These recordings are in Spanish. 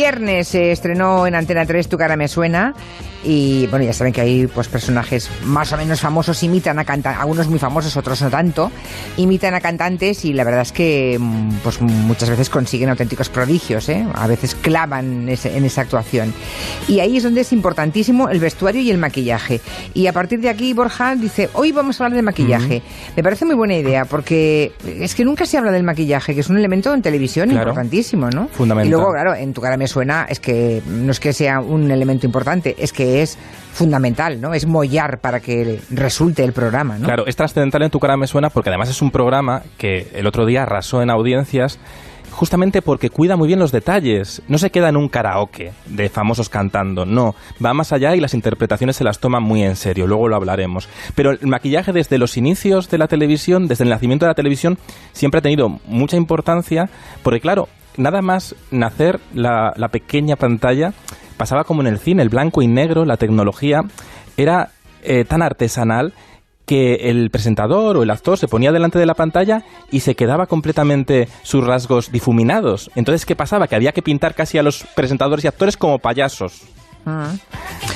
viernes se estrenó en Antena 3 Tu cara me suena y bueno, ya saben que ahí pues personajes más o menos famosos imitan a cantantes, algunos muy famosos, otros no tanto, imitan a cantantes y la verdad es que mm, pues muchas veces consiguen auténticos prodigios, ¿eh? a veces clavan en esa actuación. Y ahí es donde es importantísimo el vestuario y el maquillaje. Y a partir de aquí Borja dice, hoy vamos a hablar de maquillaje. Me parece muy buena idea porque es que nunca se habla del maquillaje, que es un elemento en televisión importantísimo, ¿no? Fundamental. Y luego, claro, en tu cara me suena, es que no es que sea un elemento importante, es que es fundamental, ¿no? Es mollar para que resulte el programa, ¿no? Claro, es trascendental en tu cara me suena porque además es un programa que el otro día arrasó en audiencias justamente porque cuida muy bien los detalles. No se queda en un karaoke de famosos cantando, no. Va más allá y las interpretaciones se las toman muy en serio, luego lo hablaremos. Pero el maquillaje desde los inicios de la televisión, desde el nacimiento de la televisión, siempre ha tenido mucha importancia porque, claro, nada más nacer la, la pequeña pantalla pasaba como en el cine, el blanco y negro, la tecnología era eh, tan artesanal que el presentador o el actor se ponía delante de la pantalla y se quedaba completamente sus rasgos difuminados. Entonces, ¿qué pasaba? Que había que pintar casi a los presentadores y actores como payasos. Ah.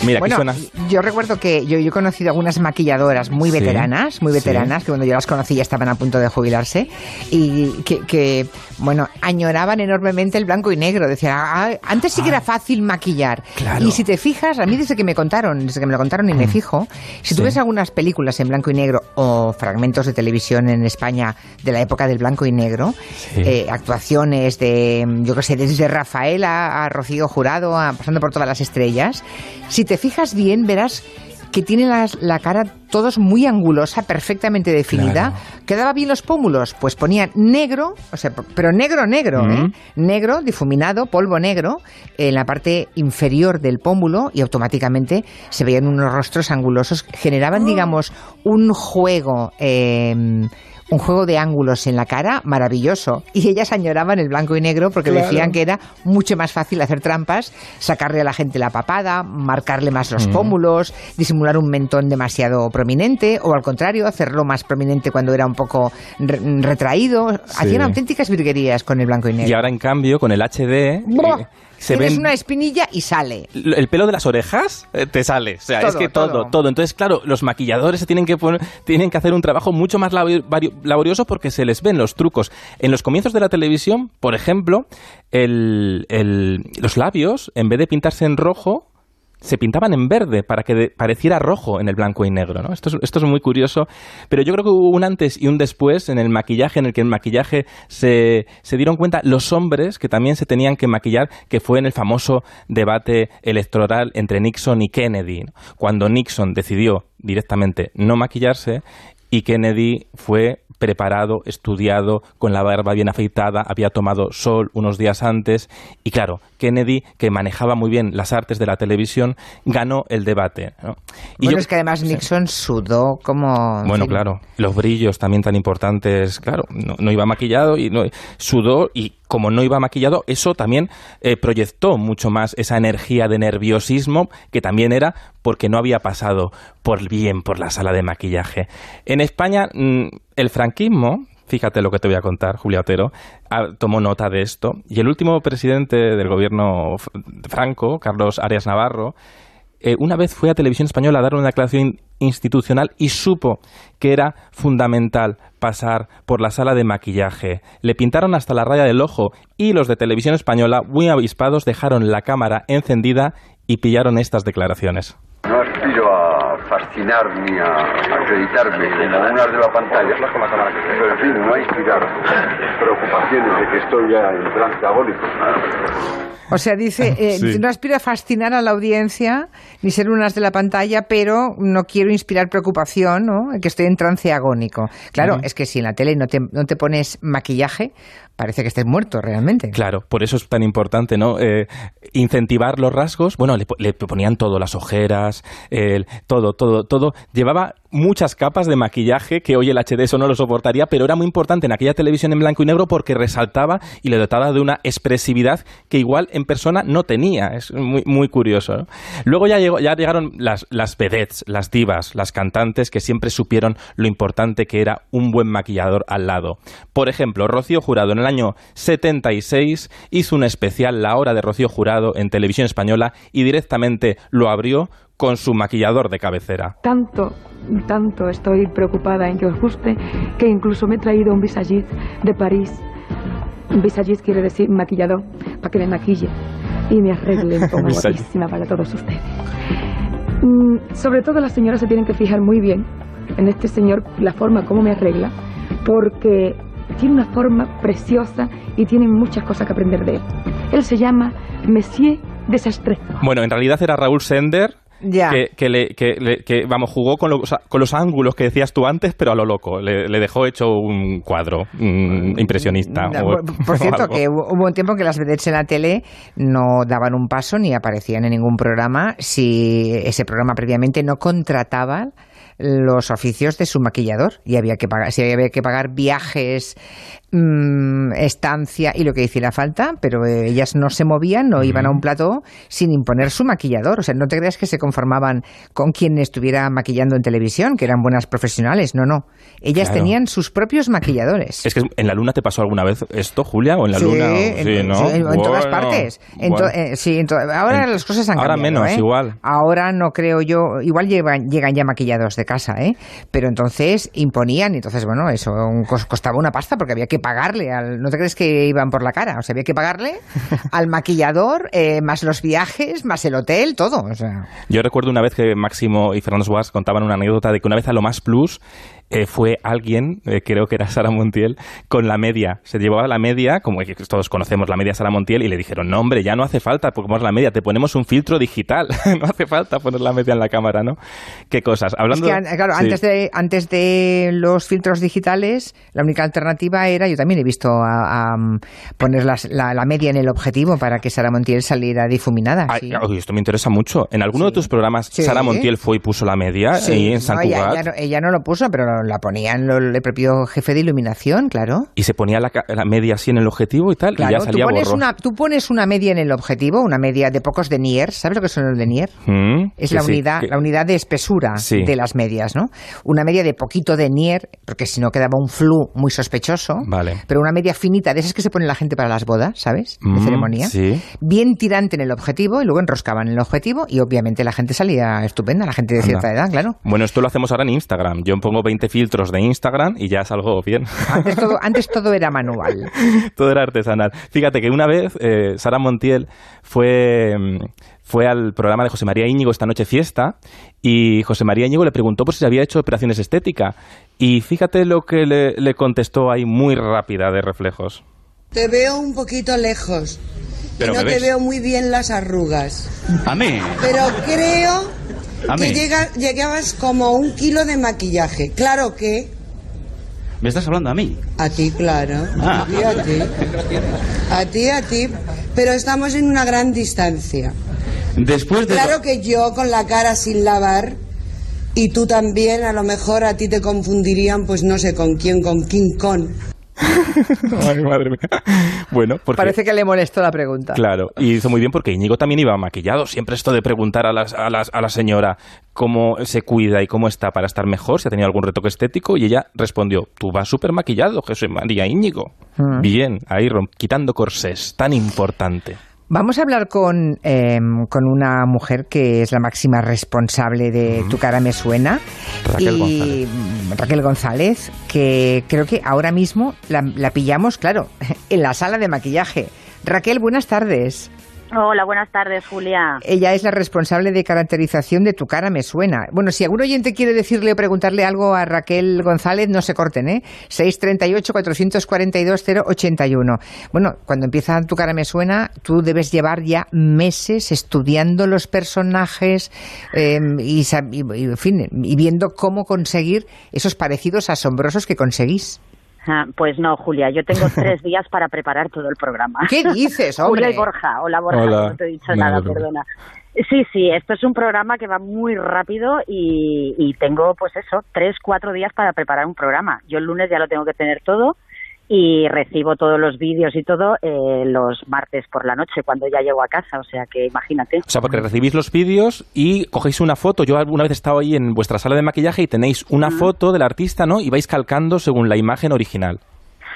Mira, bueno, yo recuerdo que yo, he conocido algunas maquilladoras muy veteranas, muy veteranas, que cuando yo las conocí ya estaban a punto de jubilarse y que, bueno, añoraban enormemente el blanco y negro. Decían, ah, antes sí que era ah. fácil maquillar. Y si te fijas, a mí desde que me contaron, desde que me lo contaron y me mm. fijo, si tú ves algunas películas en blanco y negro o fragmentos de televisión en España de la época del blanco y negro, eh, actuaciones de, yo qué sé, desde Rafael a, Rocío Jurado, pasando por todas las estrellas, si te fijas bien, verás que tiene la, cara todos muy angulosa, perfectamente definida. ¿Quedaba bien los pómulos? Pues ponían negro, o sea, pero negro, negro, ¿eh? Negro, difuminado, polvo negro, en la parte inferior del pómulo y automáticamente se veían unos rostros angulosos. Generaban, ah. digamos, un juego. Eh, un juego de ángulos en la cara maravilloso. Y ellas añoraban el blanco y negro porque decían que era mucho más fácil hacer trampas, sacarle a la gente la papada, marcarle más los pómulos, disimular un mentón demasiado prominente o al contrario, hacerlo más prominente cuando era un poco retraído. Hacían auténticas virguerías con el blanco y negro. Y ahora en cambio con el HD se Tienes una espinilla y sale. El pelo de las orejas eh, te sale. O sea, es que todo, todo, Entonces, claro, los maquilladores se tienen que, tienen que hacer un trabajo mucho más laborioso porque se les ven los trucos. En los comienzos de la televisión, por ejemplo, los labios, en vez de pintarse en rojo, se pintaban en verde para que pareciera rojo en el blanco y negro. Esto, es, esto es muy curioso, pero yo creo que hubo un antes y un después en el maquillaje, en el que el maquillaje se, se dieron cuenta los hombres que también se tenían que maquillar, que fue en el famoso debate electoral entre Nixon y Kennedy. Cuando Nixon decidió directamente no maquillarse y Kennedy fue preparado, estudiado, con la barba bien afeitada, había tomado sol unos días antes y claro, Kennedy, que manejaba muy bien las artes de la televisión, ganó el debate. Y bueno, es que además Nixon sudó como... Bueno, claro, los brillos también tan importantes, claro, no, iba maquillado y no, sudó y como no iba maquillado, eso también eh, proyectó mucho más esa energía de nerviosismo que también era porque no había pasado por bien por la sala de maquillaje. En España, mm, el franquismo, fíjate lo que te voy a contar, Julia Otero, ah, tomó nota de esto. Y el último presidente del gobierno franco, Carlos Arias Navarro, eh, una vez fue a Televisión Española a dar una declaración institucional y supo que era fundamental pasar por la sala de maquillaje. Le pintaron hasta la raya del ojo y los de Televisión Española, muy avispados, dejaron la cámara encendida y pillaron estas declaraciones. No a fascinar ni a acreditarme como un de la pantalla, pero en fin, no a inspirar preocupaciones de que estoy ya en trance agónico. O sea, dice, eh, no aspiro a fascinar a la audiencia ni ser unas de la pantalla, pero no quiero inspirar preocupación, ¿no? Que estoy en trance agónico. Claro, es que si en la tele no te, no te pones maquillaje, parece que estés muerto realmente. Claro, por eso es tan importante, ¿no? Eh, incentivar los rasgos. Bueno, le, ponían todo, las ojeras, el, todo, todo, todo. Llevaba muchas capas de maquillaje que hoy el HD eso no lo soportaría, pero era muy importante en aquella televisión en blanco y negro porque resaltaba y le dotaba de una expresividad que igual en persona no tenía. Es muy, muy curioso. Luego ya, llegaron las, las vedettes, las divas, las cantantes que siempre supieron lo importante que era un buen maquillador al lado. Por ejemplo, Rocío Jurado en el año 76, hizo un especial La Hora de Rocío Jurado en televisión española y directamente lo abrió con su maquillador de cabecera. Tanto, tanto estoy preocupada en que os guste que incluso me he traído un visagiste de París. Un visagiste quiere decir maquillador, para que me maquille y me arregle un poco guapísima para todos ustedes. Mm, sobre todo las señoras se tienen que fijar muy bien en este señor, la forma como me arregla, porque tiene una forma preciosa y tiene muchas cosas que aprender de él. Él se llama Monsieur Desastre. Bueno, en realidad era Raúl Sender, que, le, que, vamos, jugó con, con, los ángulos que decías tú antes, pero a lo loco. Le, dejó hecho un cuadro impresionista. por, cierto, que hubo un tiempo en que las vedettes en la tele no daban un paso ni aparecían en ningún programa si ese programa previamente no contrataba los oficios de su maquillador y había que pagar, si había que pagar viajes, mm, estancia y lo que hiciera falta, pero ellas no se movían, no iban a un plató sin imponer su maquillador. O sea, no te creas que se conformaban con quien estuviera maquillando en televisión, que eran buenas profesionales. No, no. Ellas tenían sus propios maquilladores. Es que en la luna te pasó alguna vez esto, Julia, o en la luna. en, todas partes. Eh, sí, ahora las cosas han ahora cambiado. Ahora menos, ¿eh? igual. Ahora no creo yo. Igual llegan, llegan ya maquillados de casa, ¿eh? Pero entonces imponían, y entonces, bueno, eso costaba una pasta porque había que pagarle al. ¿No te crees que iban por la cara? O sea, había que pagarle al maquillador, eh, más los viajes, más el hotel, todo. O sea. Yo recuerdo una vez que Máximo y Fernando Suárez contaban una anécdota de que una vez a lo más plus eh, fue alguien, eh, creo que era Sara Montiel, con la media. Se llevaba la media, como todos conocemos la media Sara Montiel, y le dijeron, no hombre, ya no hace falta, porque es la media, te ponemos un filtro digital, no hace falta poner la media en la cámara, ¿no? Qué cosas. Hablando claro, antes, de, antes de los filtros digitales, la única alternativa era, yo también he visto a, poner la, media en el objetivo para que Sara Montiel saliera difuminada. esto me interesa mucho. En alguno de tus programas, Sara Montiel fue y puso la media y en San ella, no, lo puso, pero la ponían el propio jefe de iluminación, claro. Y se ponía la, media así en el objetivo y tal, y ya salía tú pones, una, tú pones una media en el objetivo, una media de pocos denier, ¿sabes lo que son los denier? Mm, es la unidad, la unidad de espesura de las medias, ¿no? Una media de poquito denier, porque si no quedaba un flu muy sospechoso. Vale. Pero una media finita, de esas que se pone la gente para las bodas, ¿sabes? De mm, ceremonia. Sí. Bien tirante en el objetivo y luego enroscaban en el objetivo y obviamente la gente salía estupenda, la gente de cierta edad, claro. Bueno, esto lo hacemos ahora en Instagram. Yo pongo 20 filtros de Instagram y ya salgo bien. Antes todo, antes todo era manual. todo era artesanal. Fíjate que una vez eh, Sara Montiel fue, mm, fue al programa de José María Íñigo esta noche fiesta y José María Íñigo le preguntó por si se había hecho operaciones estéticas y fíjate lo que le, contestó ahí muy rápida de reflejos. Te veo un poquito lejos. y no te veo muy bien las arrugas. A mí. Pero creo que llega, llegabas como un kilo de maquillaje. Claro que ¿Me estás hablando a mí? A ti, claro. Ah. A ti, a ti. A ti, a ti. Pero estamos en una gran distancia. Después de... Claro que yo con la cara sin lavar y tú también, a lo mejor a ti te confundirían, pues no sé con quién, con King Kong. Ay, madre mía. Bueno, porque... Parece que le molestó la pregunta. Claro, y hizo muy bien porque Íñigo también iba maquillado. Siempre esto de preguntar a, las, a, las, a la señora cómo se cuida y cómo está para estar mejor, si ha tenido algún retoque estético, y ella respondió, tú vas súper maquillado, Jesús María Íñigo. Mm. Bien, ahí quitando corsés, tan importante. Vamos a hablar con, em, con, una mujer que es la máxima responsable de Tu cara me suena. Raquel González. Raquel González, que creo que ahora mismo la, la pillamos, claro, en la sala de maquillaje. Raquel, buenas tardes. Hola, buenas tardes, Julia. Ella es la responsable de caracterización de Tu cara me suena. Bueno, si algún oyente quiere decirle o preguntarle algo a Raquel González, no se corten, ¿eh? 638-442-081. Bueno, cuando empieza Tu cara me suena, tú debes llevar ya meses estudiando los personajes em, y, y, en fin, y viendo cómo conseguir esos parecidos asombrosos que conseguís. Ah, pues no, Julia, yo tengo tres días para preparar todo el programa. ¿Qué dices, hombre? Julia y Borja. Hola, Borja, no te he dicho nada, perdona. Sí, sí, esto es un programa que va muy rápido y, y tengo, pues eso, tres, cuatro días para preparar un programa. Yo el lunes ya lo tengo que tener todo y recibo todos los vídeos y todo eh, los martes por la noche cuando ya llego a casa, o sea que imagínate. O sea, porque recibís los vídeos y cogéis una foto. Yo alguna vez he estado ahí en vuestra sala de maquillaje y tenéis una foto del artista, ¿no? Y vais calcando según la imagen original.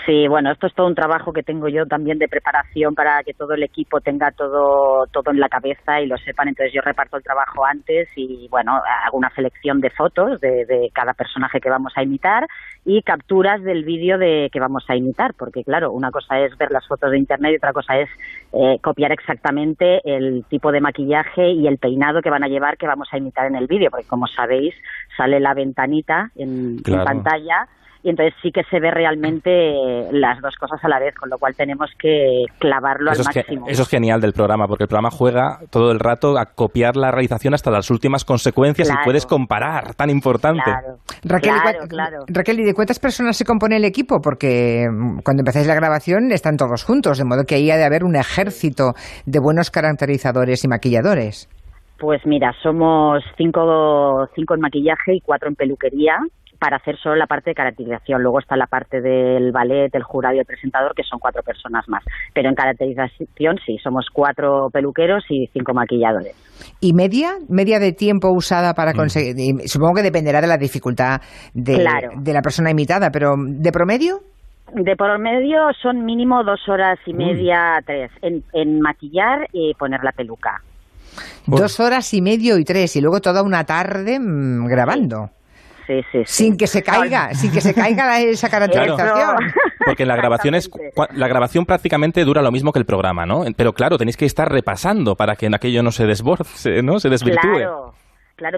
Sí, bueno, esto es todo un trabajo que tengo yo también de preparación para que todo el equipo tenga todo, todo en la cabeza y lo sepan. Entonces yo reparto el trabajo antes y, bueno, hago una selección de fotos de, de cada personaje que vamos a imitar y capturas del vídeo de que vamos a imitar, porque claro, una cosa es ver las fotos de internet y otra cosa es eh, copiar exactamente el tipo de maquillaje y el peinado que van a llevar que vamos a imitar en el vídeo, porque como sabéis sale la ventanita en pantalla y entonces sí que se ve realmente las dos cosas a la vez, con lo cual tenemos que clavarlo al máximo. eso es genial del programa, porque el programa juega todo el rato a copiar la realización hasta las últimas consecuencias y puedes comparar, tan importante. Raquel, Raquel, ¿y de cuántas personas se compone el equipo? Porque mm, cuando empezáis la grabación están todos juntos, de modo que ahí ha de haber un ejército de buenos caracterizadores y maquilladores. Pues mira, somos cinco, cinco en maquillaje y cuatro en peluquería para hacer solo la parte de caracterización. Luego está la parte del ballet, el jurado y el presentador, que son cuatro personas más. Pero en caracterización sí, somos cuatro peluqueros y cinco maquilladores. ¿Y media? ¿Media de tiempo usada para mm. conseguir? Supongo que dependerá de la dificultad de, de la persona imitada, pero ¿de promedio? De promedio son mínimo dos horas y media, tres, en, en maquillar y poner la peluca. Dos horas y medio y tres, y luego toda una tarde mm, grabando sí, sí, Sin que se caiga, sin que se caiga esa caracterización. porque la grabación es la grabación prácticamente dura lo mismo que el programa, ¿no? Pero claro, tenéis que estar repasando para que en aquello no se desborde, ¿no? Se desvirtúe. Claro,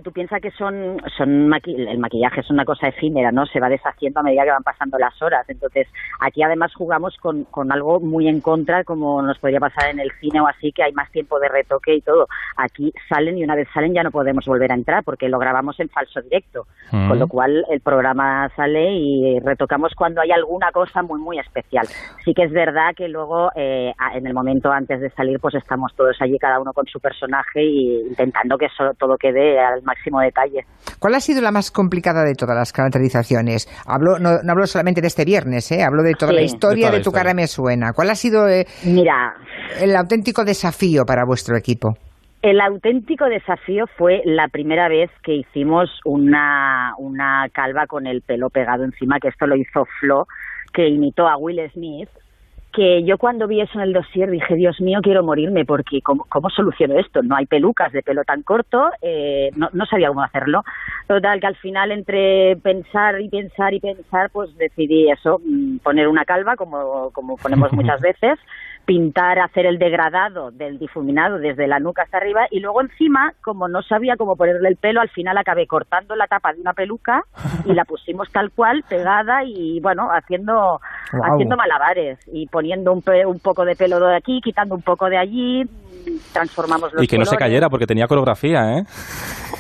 tú piensas que son, son el maquillaje es una cosa efímera, ¿no? Se va deshaciendo a medida que van pasando las horas. Entonces, aquí además jugamos con, con algo muy en contra, como nos podría pasar en el cine o así, que hay más tiempo de retoque y todo. Aquí salen y una vez salen ya no podemos volver a entrar porque lo grabamos en falso directo. Con lo cual el programa sale y retocamos cuando hay alguna cosa muy, muy especial. Sí que es verdad que luego, eh, en el momento antes de salir, pues estamos todos allí, cada uno con su personaje y intentando que eso, todo quede al máximo detalle. ¿Cuál ha sido la más complicada de todas las caracterizaciones? Hablo, no, hablo solamente de este viernes, ¿eh? hablo de toda la historia de, Tu cara me suena. ¿Cuál ha sido eh, Mira, el auténtico desafío para vuestro equipo? El auténtico desafío fue la primera vez que hicimos una, una calva con el pelo pegado encima, que esto lo hizo Flo, que imitó a Will Smith que yo cuando vi eso en el dossier dije, Dios mío, quiero morirme porque ¿cómo, cómo soluciono esto? No hay pelucas de pelo tan corto, eh, no, no sabía cómo hacerlo. Total, que al final entre pensar y pensar y pensar, pues decidí eso, mm, poner una calva como, como ponemos muchas veces, pintar, hacer el degradado del difuminado desde la nuca hasta arriba y luego encima, como no sabía cómo ponerle el pelo, al final acabé cortando la tapa de una peluca y la pusimos tal cual, pegada y bueno, haciendo, haciendo malabares y poniendo un, un poco de pelo de aquí, quitando un poco de allí, transformamos los Y que no se cayera porque tenía coreografía, ¿eh?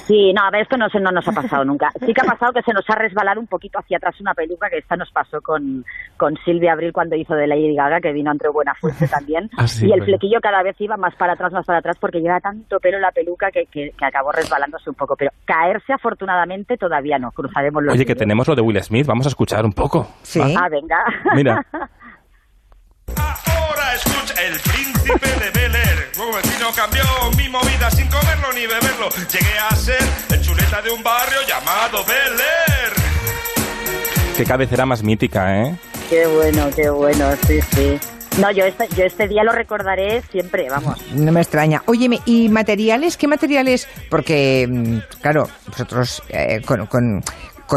Sí, no, a ver, esto no, no nos ha pasado nunca. Sí que ha pasado que se nos ha resbalado un poquito hacia atrás una peluca, que esta nos pasó con, con Silvia Abril cuando hizo de Lady Gaga, que vino entre buena fuerza también. Ah, y el flequillo cada vez iba más para atrás, más para atrás, porque lleva tanto pelo la peluca que, que, acabó resbalándose un poco. Pero caerse, afortunadamente, todavía no. Cruzaremos los Oye, que tenemos lo de Will Smith, vamos a escuchar un poco. Sí. Ah, venga. Mira. Ahora escucha el príncipe de Bel Air. Nuevo vecino cambió mi movida sin comerlo ni beberlo. Llegué a ser el chuleta de un barrio llamado Bel Air. Qué cabecera más mítica, ¿eh? Qué bueno, qué bueno, sí, sí. No, yo este, yo este día lo recordaré siempre, vamos. No me extraña. Óyeme, ¿y materiales? ¿Qué materiales? Porque, mm, claro, vosotros eh, con, con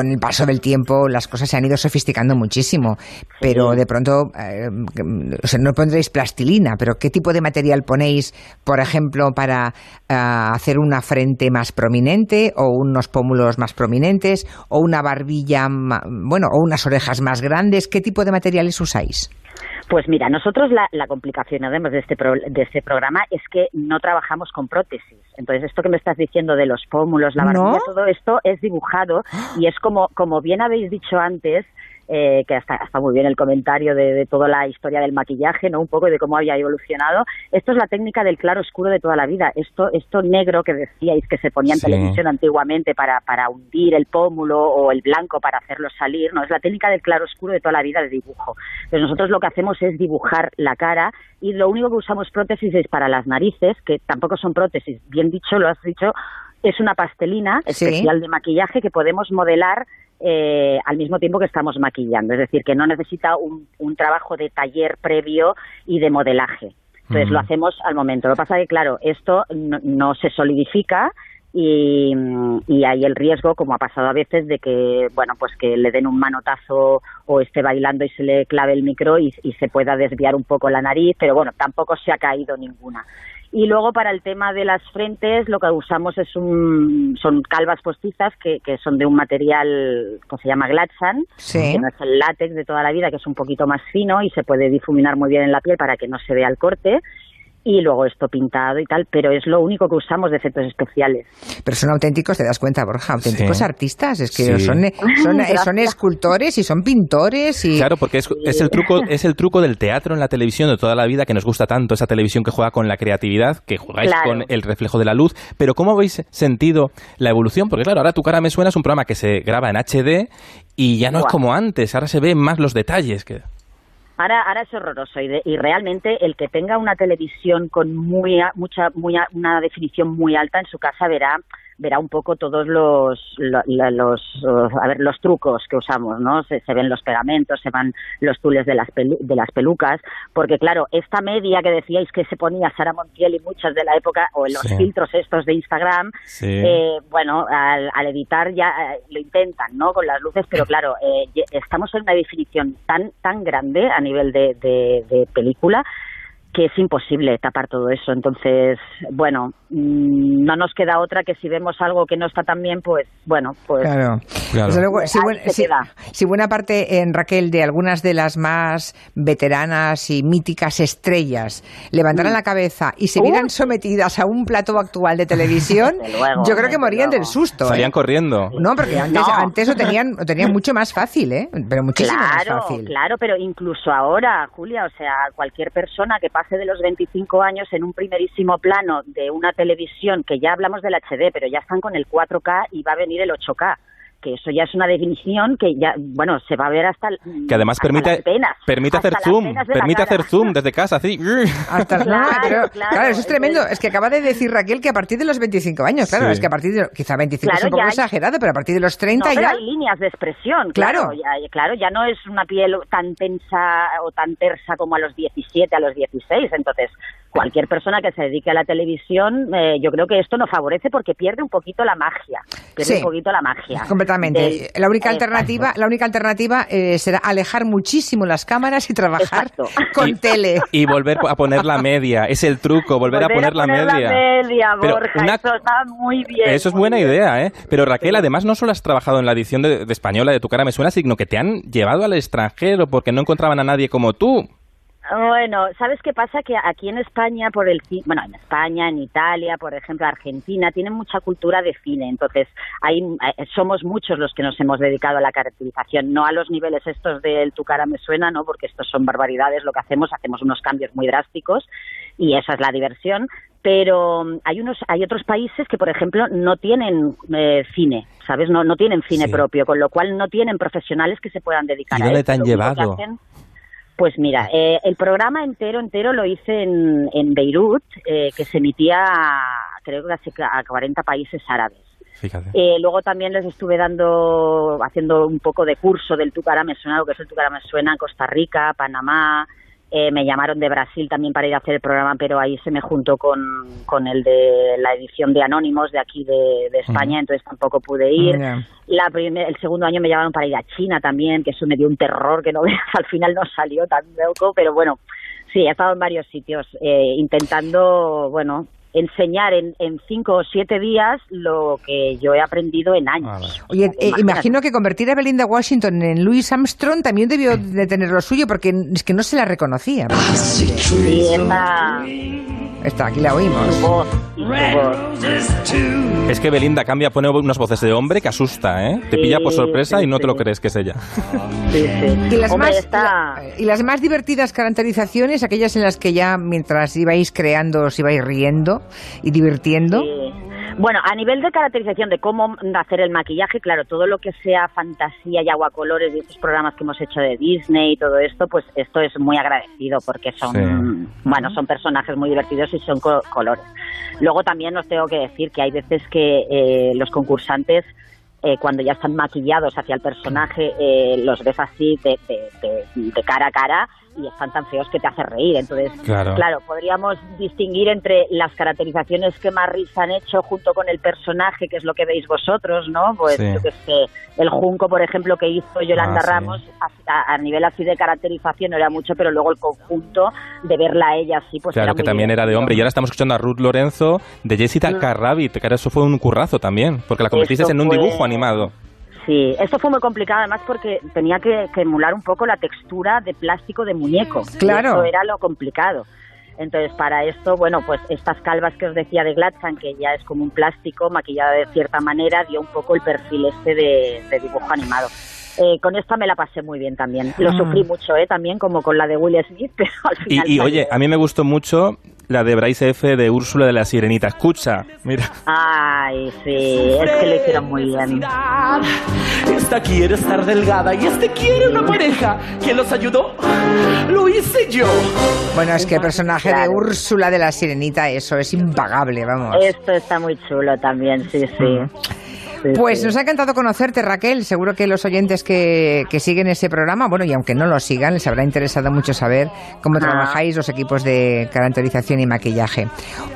el paso del tiempo las cosas se han ido sofisticando muchísimo, pero de pronto, eh, o sea, no pondréis plastilina, pero ¿qué tipo de material ponéis, por ejemplo, para eh, hacer una frente más prominente o unos pómulos más prominentes o una barbilla, bueno, o unas orejas más grandes? ¿Qué tipo de materiales usáis? Pues mira, nosotros la, la complicación además de este, de este programa es que no trabajamos con prótesis. Entonces, esto que me estás diciendo de los pómulos, la barbilla, todo esto es dibujado y es como, como bien habéis dicho antes, eh, que está, está, muy bien el comentario de, toda la historia del maquillaje, ¿no? Un poco de cómo había evolucionado. Esto es la técnica del claro oscuro de toda la vida. Esto, esto negro que decíais que se ponía en televisión antiguamente para, para hundir el pómulo o el blanco para hacerlo salir, ¿no? Es la técnica del claro oscuro de toda la vida de dibujo. Pero nosotros lo que hacemos es dibujar la cara y lo único que usamos prótesis es para las narices, que tampoco son prótesis, bien dicho, lo has dicho, es una pastelina especial de maquillaje que podemos modelar eh, al mismo tiempo que estamos maquillando. Es decir, que no necesita un, un trabajo de taller previo y de modelaje. Entonces lo hacemos al momento. Lo que pasa es que, claro, esto no, se solidifica y, hay el riesgo, como ha pasado a veces, de que, bueno, pues que le den un manotazo o esté bailando y se le clave el micro y se pueda desviar un poco la nariz, pero bueno, tampoco se ha caído ninguna. Y luego para el tema de las frentes lo que usamos es un, son calvas postizas que, que son de un material que se llama Glatsan, que no es el látex de toda la vida, que es un poquito más fino y se puede difuminar muy bien en la piel para que no se vea el corte y luego esto pintado y tal, pero es lo único que usamos de efectos especiales. Pero son auténticos, te das cuenta, Borja, auténticos artistas, es que son, son, escultores y son pintores y... Claro, porque es, es, el truco, es el truco del teatro en la televisión de toda la vida que nos gusta tanto, esa televisión que juega con la creatividad, que jugáis con el reflejo de la luz, pero ¿cómo habéis sentido la evolución? Porque claro, ahora Tu cara me suena es un programa que se graba en HD y ya no es como antes, ahora se ven más los detalles que... Ahora, ahora es horroroso y, y, realmente el que tenga una televisión con muy mucha muy una definición muy alta en su casa verá verá un poco todos los, los, a ver, los trucos que usamos, ¿no? Se, ven los pegamentos, se van los tules de las, de las pelucas, porque claro, esta media que decíais que se ponía Sara Montiel y muchas de la época, o en los filtros estos de Instagram, eh, bueno, al, editar ya eh, lo intentan, ¿no? Con las luces, pero claro, eh, estamos en una definición tan, tan grande a nivel de, de película que es imposible tapar todo eso. Entonces, bueno, mm, no nos queda otra que si vemos algo que no está tan bien, pues bueno, pues... Claro, si, buena parte, en Raquel, de algunas de las más veteranas y míticas estrellas levantaran mm. la cabeza y se vieran sometidas a un plato actual de televisión, yo creo que morían del susto. Salían ¿eh? corriendo. No, porque antes, antes lo tenían, lo tenían mucho más fácil, ¿eh? Pero muchísimo más fácil. Claro, pero incluso ahora, Julia, o sea, cualquier persona que pase de los 25 años en un primerísimo plano de una televisión, que ya hablamos del HD, pero ya están con el 4K y va a venir el 8K que eso ya es una definición que ya, bueno, se va a ver hasta Que además permite, permite hacer zoom, permite hacer zoom desde casa, así. Hasta, claro, claro, eso es tremendo. Es que acaba de decir Raquel que a partir de los 25 años, claro, es que a partir de, quizá 25 es un poco exagerado, pero a partir de los 30 ya... hay líneas de expresión, claro. Ya, claro, ya no es una piel tan tensa o tan tersa como a los 17, a los 16, entonces cualquier persona que se dedique a la televisión, eh, yo creo que esto no favorece porque pierde un poquito la magia, pierde un poquito la magia. Completamente. la única alternativa, la única alternativa eh, será alejar muchísimo las cámaras y trabajar con tele. Y volver a poner la media, es el truco, volver, a poner, la media. Borja, eso está muy bien. Eso es buena idea, ¿eh? Pero Raquel, además no solo has trabajado en la edición de, de española de Tu cara me suena, sino que te han llevado al extranjero porque no encontraban a nadie como tú. Bueno, ¿sabes qué pasa? Que aquí en España, por el bueno, en España, en Italia, por ejemplo, Argentina, tienen mucha cultura de cine. Entonces, hay, eh, somos muchos los que nos hemos dedicado a la caracterización, no a los niveles estos del tu cara me suena, ¿no? Porque estos son barbaridades lo que hacemos, hacemos unos cambios muy drásticos y esa es la diversión. Pero mm, hay unos, hay otros países que, por ejemplo, no tienen eh, cine, ¿sabes? No, no tienen cine propio, con lo cual no tienen profesionales que se puedan dedicar ¿Y a dónde te han llevado? Pues mira, eh, el programa entero, entero lo hice en, en Beirut, eh, que se emitía, creo que a 40 países árabes. Eh, luego también les estuve dando, haciendo un poco de curso del Tucara me suena, lo que es el Tucara me suena, Costa Rica, Panamá, eh, me llamaron de Brasil también para ir a hacer el programa, pero ahí se me juntó con, con el de la edición de Anónimos de aquí de, España, entonces tampoco pude ir. La el segundo año me llamaron para ir a China también, que eso me dio un terror que no al final no salió tan loco, pero bueno, sí, he estado en varios sitios eh, intentando, bueno, enseñar en, en, cinco o siete días lo que yo he aprendido en años. Ah, Oye, eh, imagino que convertir a Belinda Washington en Louis Armstrong también debió de tener lo suyo, porque es que no se la reconocía. Sí, Está, aquí la oímos. Es que Belinda cambia, pone unas voces de hombre que asusta, ¿eh? Te pilla por sorpresa y no te lo crees que es ella. ¿Y, las más, y las más divertidas caracterizaciones, aquellas en las que ya mientras ibais creando os ibais riendo y divirtiendo. Bueno, a nivel de caracterización de cómo hacer el maquillaje, claro, todo lo que sea fantasía y aguacolores y estos programas que hemos hecho de Disney y todo esto, pues esto es muy agradecido porque son, bueno, son personajes muy divertidos y son colores. Luego también os tengo que decir que hay veces que eh, los concursantes eh, cuando ya están maquillados hacia el personaje, eh, los ves así de, de, cara a cara y están tan feos que te hace reír. Entonces, claro. podríamos distinguir entre las caracterizaciones que más risa han hecho junto con el personaje, que es lo que veis vosotros, ¿no? Pues que el Junco, por ejemplo, que hizo Yolanda ah, Ramos, a, nivel así de caracterización no era mucho, pero luego el conjunto de verla a ella así, pues Claro, que también era de hombre. Y ahora estamos escuchando a Ruth Lorenzo de Jessica mm. Carrabbit, que eso fue un currazo también, porque la convertiste en un dibujo animado. Sí, esto fue muy complicado además porque tenía que, emular un poco la textura de plástico de muñeco. Claro. Eso era lo complicado. Entonces, para esto, bueno, pues estas calvas que os decía de Glatzan, que ya es como un plástico maquillada de cierta manera, dio un poco el perfil este de, dibujo animado. Eh, con esta me la pasé muy bien también. Lo ah. sufrí mucho, ¿eh? También como con la de Will Smith, pero al final... Y, y oye, a mí me gustó mucho la de Bryce F. de Úrsula de la Sirenita. Escucha, mira. Ay, sí, es que lo hicieron muy bien. Esta quiere estar delgada y este quiere una pareja. ¿Quién los ayudó? Lo hice yo. Bueno, es que el personaje de Úrsula de la Sirenita, eso es impagable, vamos. Esto está muy chulo también, sí, sí. Mm. Pues nos ha encantado conocerte, Raquel. Seguro que los oyentes que, siguen ese programa, bueno, y aunque no lo sigan, les habrá interesado mucho saber cómo ah. trabajáis los equipos de caracterización y maquillaje.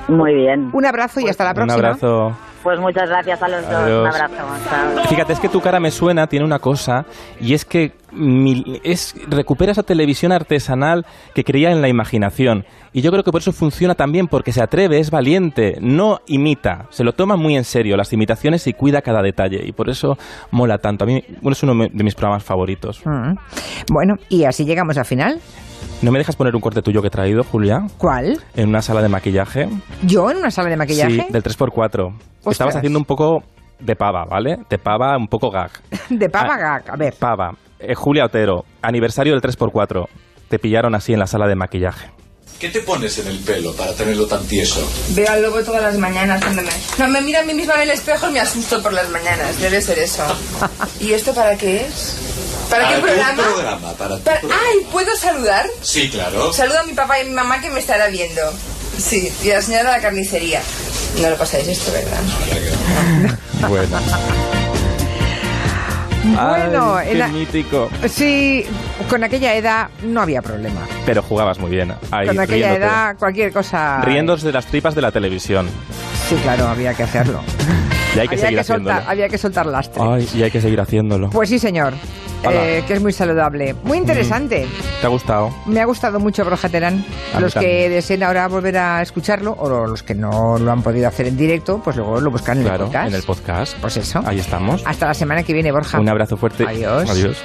Muy bien. Un abrazo y hasta la próxima. Un abrazo. Pues muchas gracias a los dos. Un abrazo. Fíjate, es que tu cara me suena, tiene una cosa, y es que es, recupera esa televisión artesanal que creía en la imaginación. Y yo creo que por eso funciona también, porque se atreve, es valiente, no imita, se lo toma muy en serio las imitaciones y cuida cada detalle. Y por eso mola tanto. A mí es uno de mis programas favoritos. Mm. Bueno, y así llegamos al final. ¿No me dejas poner un corte tuyo que he traído, Julia? ¿Cuál? En una sala de maquillaje. ¿Yo en una sala de maquillaje? Sí, del 3x4. Estabas haciendo un poco de pava, ¿vale? De pava, un poco gag. de pava ah, gag, a ver. Pava. Eh, Julia Otero, aniversario del 3x4. Te pillaron así en la sala de maquillaje. ¿Qué te pones en el pelo para tenerlo tan tieso? Veo al lobo todas las mañanas cuando me... No, me mira a mí misma en el espejo y me asusto por las mañanas. Debe ser eso. ¿Y esto para qué es? ¿Para qué programa? programa para Ay, ¿puedo saludar? Sí, claro. Saludo a mi papá y mi mamá que me estará viendo. Sí, y a la señora de la carnicería. No lo pasáis esto, ¿verdad? bueno. Bueno, qué mítico. Sí, con aquella edad no había problema. Pero jugabas muy bien. con aquella edad, cualquier cosa. Riéndose de las tripas de la televisión. Sí, claro, había que hacerlo. Y hay que seguir haciéndolo. había que soltar lastre. Ay, y hay que seguir haciéndolo. Pues sí, señor. Eh, que es muy saludable. Muy interesante. Mm. ¿Te ha gustado? Me ha gustado mucho Broja Terán. Los que deseen ahora volver a escucharlo, o los que no lo han podido hacer en directo, pues luego lo buscan en el podcast. en el podcast. Pues eso. Ahí estamos. Hasta la semana que viene, Borja. Un abrazo fuerte. Adiós. Adiós.